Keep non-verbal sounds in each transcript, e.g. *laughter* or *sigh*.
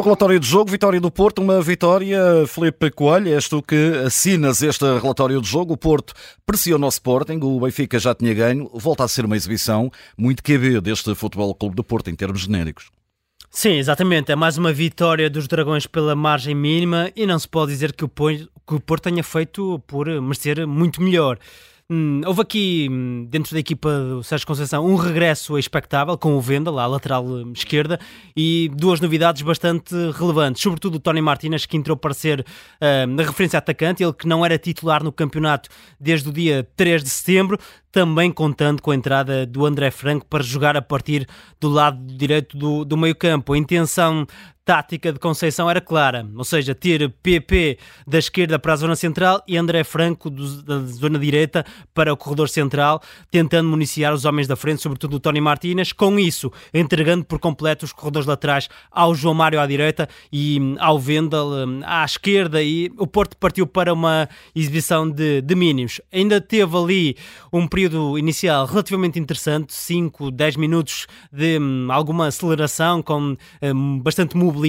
o relatório de jogo, vitória do Porto, uma vitória, Felipe Coelho, és tu que assinas este relatório de jogo. O Porto pressiona o Sporting, o Benfica já tinha ganho, volta a ser uma exibição muito QB deste Futebol Clube do Porto em termos genéricos. Sim, exatamente. É mais uma vitória dos Dragões pela margem mínima e não se pode dizer que o Porto tenha feito por merecer muito melhor. Hum, houve aqui, hum, dentro da equipa do Sérgio Conceição, um regresso expectável com o Venda, lá à lateral hum, esquerda, e duas novidades bastante relevantes, sobretudo o Tony Martínez, que entrou para ser uh, a referência atacante, ele que não era titular no campeonato desde o dia 3 de setembro, também contando com a entrada do André Franco para jogar a partir do lado direito do, do meio campo. A intenção tática de Conceição era clara, ou seja, ter PP da esquerda para a zona central e André Franco do, da zona direita para o corredor central, tentando municiar os homens da frente, sobretudo o Tony Martínez, com isso entregando por completo os corredores laterais ao João Mário à direita e hum, ao Vendel hum, à esquerda e o Porto partiu para uma exibição de, de mínimos. Ainda teve ali um período inicial relativamente interessante, 5, 10 minutos de hum, alguma aceleração com bastante mobilidade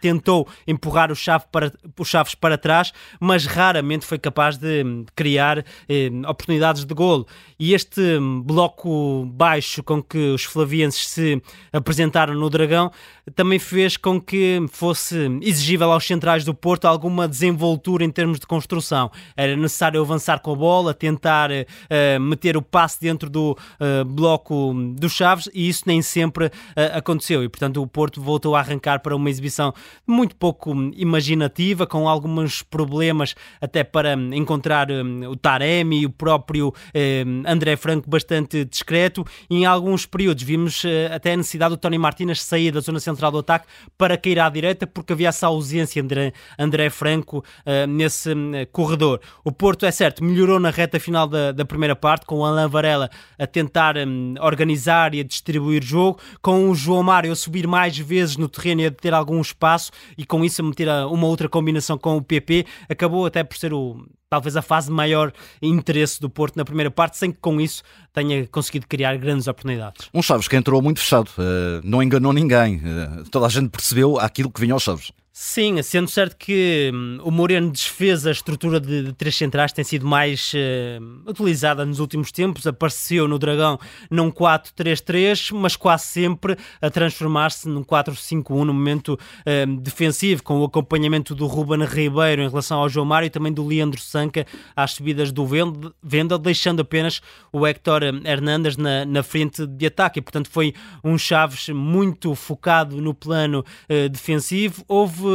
tentou empurrar o chave para, os chaves para trás, mas raramente foi capaz de criar eh, oportunidades de golo. E este bloco baixo com que os flavienses se apresentaram no Dragão também fez com que fosse exigível aos centrais do Porto alguma desenvoltura em termos de construção. Era necessário avançar com a bola, tentar uh, meter o passe dentro do uh, bloco dos Chaves e isso nem sempre uh, aconteceu. E portanto o Porto voltou a arrancar para uma exibição muito pouco imaginativa, com alguns problemas até para encontrar um, o Taremi e o próprio André Franco bastante discreto. Em alguns períodos vimos até a necessidade do Tony Martínez sair da zona central do ataque para cair à direita, porque havia essa ausência de André Franco uh, nesse corredor. O Porto, é certo, melhorou na reta final da, da primeira parte, com o Alain Varela a tentar organizar e a distribuir jogo, com o João Mário a subir mais vezes no terreno e a ter algum espaço, e com isso a meter uma outra combinação com o PP, acabou até por ser o talvez a fase de maior interesse do Porto na primeira parte, sem que com isso tenha conseguido criar grandes oportunidades. Um Chaves que entrou muito fechado, uh, não enganou ninguém, uh, toda a gente percebeu aquilo que vinha aos Chaves. Sim, sendo certo que hum, o Moreno desfez a estrutura de, de três centrais, tem sido mais uh, utilizada nos últimos tempos. Apareceu no Dragão num 4-3-3, mas quase sempre a transformar-se num 4-5-1 no momento uh, defensivo, com o acompanhamento do Ruben Ribeiro em relação ao João Mário e também do Leandro Sanca às subidas do Venda, deixando apenas o Héctor Hernandes na, na frente de ataque. E, portanto, foi um Chaves muito focado no plano uh, defensivo. Houve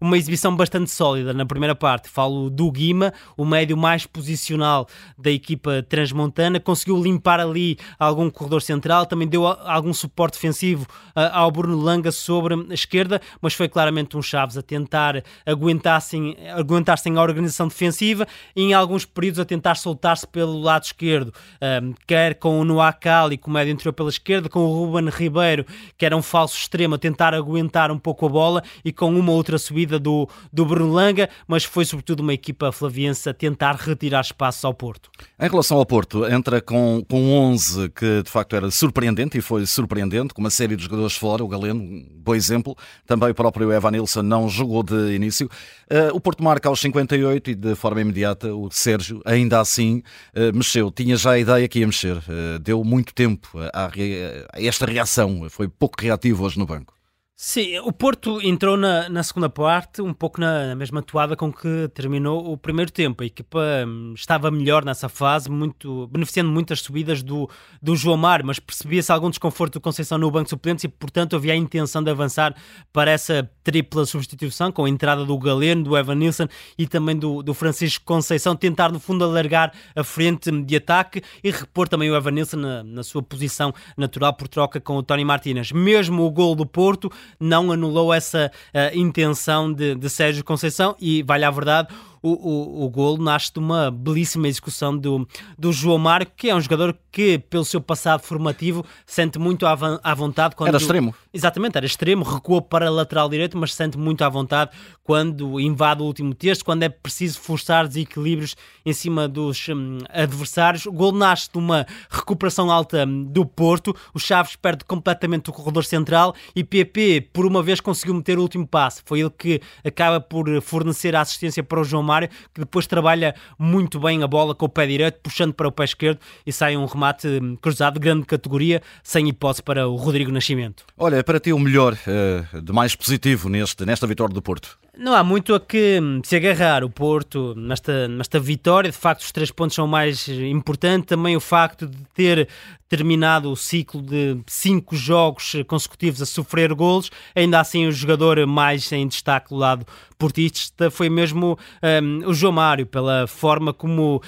uma exibição bastante sólida na primeira parte. Falo do Guima, o médio mais posicional da equipa transmontana, conseguiu limpar ali algum corredor central, também deu algum suporte defensivo uh, ao Bruno Langa sobre a esquerda, mas foi claramente um Chaves a tentar aguentar-se aguentar a organização defensiva e em alguns períodos a tentar soltar-se pelo lado esquerdo, uh, quer com o Noah Kali como médio interior pela esquerda, com o Ruben Ribeiro, que era um falso extremo, a tentar aguentar um pouco a bola e com uma uma outra subida do, do Bruno Langa, mas foi sobretudo uma equipa flaviense a tentar retirar espaços ao Porto. Em relação ao Porto, entra com, com 11 que de facto era surpreendente e foi surpreendente, com uma série de jogadores fora, o Galeno, bom exemplo, também o próprio Evan Nilsson não jogou de início. Uh, o Porto marca aos 58 e de forma imediata o Sérgio ainda assim uh, mexeu, tinha já a ideia que ia mexer, uh, deu muito tempo a, a esta reação, foi pouco reativo hoje no banco. Sim, o Porto entrou na, na segunda parte um pouco na, na, mesma toada com que terminou o primeiro tempo. A equipa hum, estava melhor nessa fase, muito, beneficiando muito das subidas do, do João Mário, mas percebia-se algum desconforto do Conceição no banco de suplentes e, portanto, havia a intenção de avançar para essa tripla substituição, com a entrada do Galeno, do Evan Nilsson e também do, do Francisco Conceição, tentar, no fundo, alargar a frente de ataque e repor também o Evan Nilsson na, na sua posição natural por troca com o Tony Martínez. Mesmo o gol do Porto não anulou essa uh, intenção de, de Sérgio Conceição e, vale a verdade, o, o, o gol nasce de uma belíssima execução do, do João Mário, que é um jogador que, pelo seu passado formativo, sente muito à, à vontade quando. Era extremo. Exatamente, era extremo, recuou para a lateral direito, mas sente muito à vontade quando invade o último terço, quando é preciso forçar desequilíbrios em cima dos hum, adversários. O gol nasce de uma recuperação alta hum, do Porto, o Chaves perde completamente o corredor central e PP, por uma vez, conseguiu meter o último passe. Foi ele que acaba por fornecer a assistência para o João Mário, que depois trabalha muito bem a bola com o pé direito, puxando para o pé esquerdo e sai um remate hum, cruzado de grande categoria, sem hipótese para o Rodrigo Nascimento. Olha, é para ti o melhor, uh, de mais positivo neste, nesta vitória do Porto? Não há muito a que se agarrar o Porto nesta, nesta vitória. De facto, os três pontos são mais importantes. Também o facto de ter terminado o ciclo de cinco jogos consecutivos a sofrer golos. Ainda assim, o jogador mais em destaque do lado portista foi mesmo um, o João Mário, pela forma como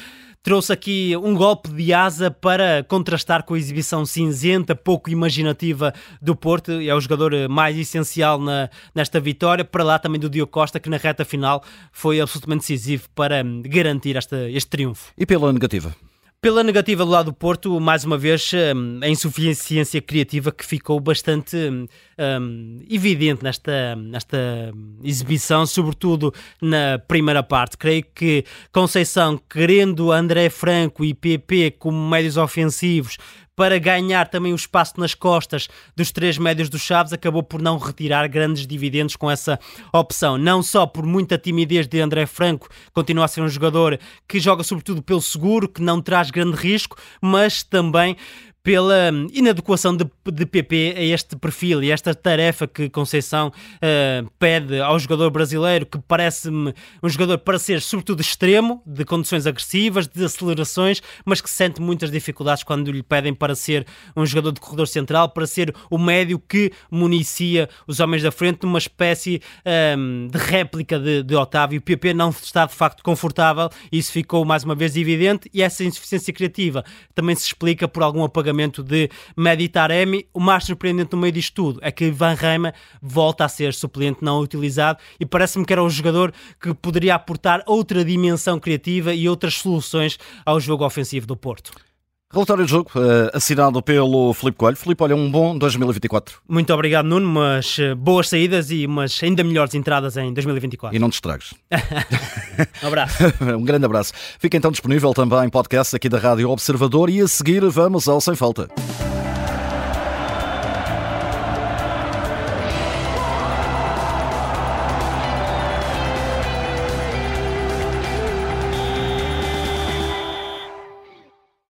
trouxe aqui um golpe de asa para contrastar com a exibição cinzenta, pouco imaginativa do Porto. É o jogador mais essencial na, nesta vitória. Para lá também do Diogo Costa, que na reta final foi absolutamente decisivo para garantir esta, este triunfo. E pela negativa? Pela negativa do lado do Porto, mais uma vez, hum, a insuficiência criativa que ficou bastante um, evidente nesta, nesta exibição, sobretudo na primeira parte. Creio que Conceição, querendo André Franco e PP como médios ofensivos, para ganhar também o espaço nas costas dos três médios do Chaves, acabou por não retirar grandes dividendos com essa opção. Não só por muita timidez de André Franco, continua a ser um jogador que joga sobretudo pelo seguro, que não traz grande risco, mas também pela inadequação de, de PP a este perfil e esta tarefa que Conceição uh, pede ao jogador brasileiro, que parece-me um jogador para ser sobretudo extremo, de condições agressivas, de acelerações, mas que sente muitas dificuldades quando lhe pedem para ser um jogador de corredor central, para ser o médio que municia os homens da frente numa espécie um, de réplica de, de Otávio. O PP não está de facto confortável, isso ficou mais uma vez evidente, e essa insuficiência criativa também se explica por algum apagamento pagamento de Meditaremi. O mais surpreendente no meio disto tudo é que Van Reima volta a ser suplente não utilizado e parece-me que era um jogador que poderia aportar outra dimensão criativa e outras soluções ao jogo ofensivo do Porto. Relatório de jogo uh, assinado pelo Filipe Coelho. Filipe, olha, um bom 2024. Muito obrigado, Nuno, mas uh, boas saídas e umas ainda melhores entradas em 2024. E não te estragues. um *laughs* *laughs* abraço. *laughs* um grande abraço. Fica então disponível também podcast aqui da Rádio Observador e a seguir vamos ao Sem Falta.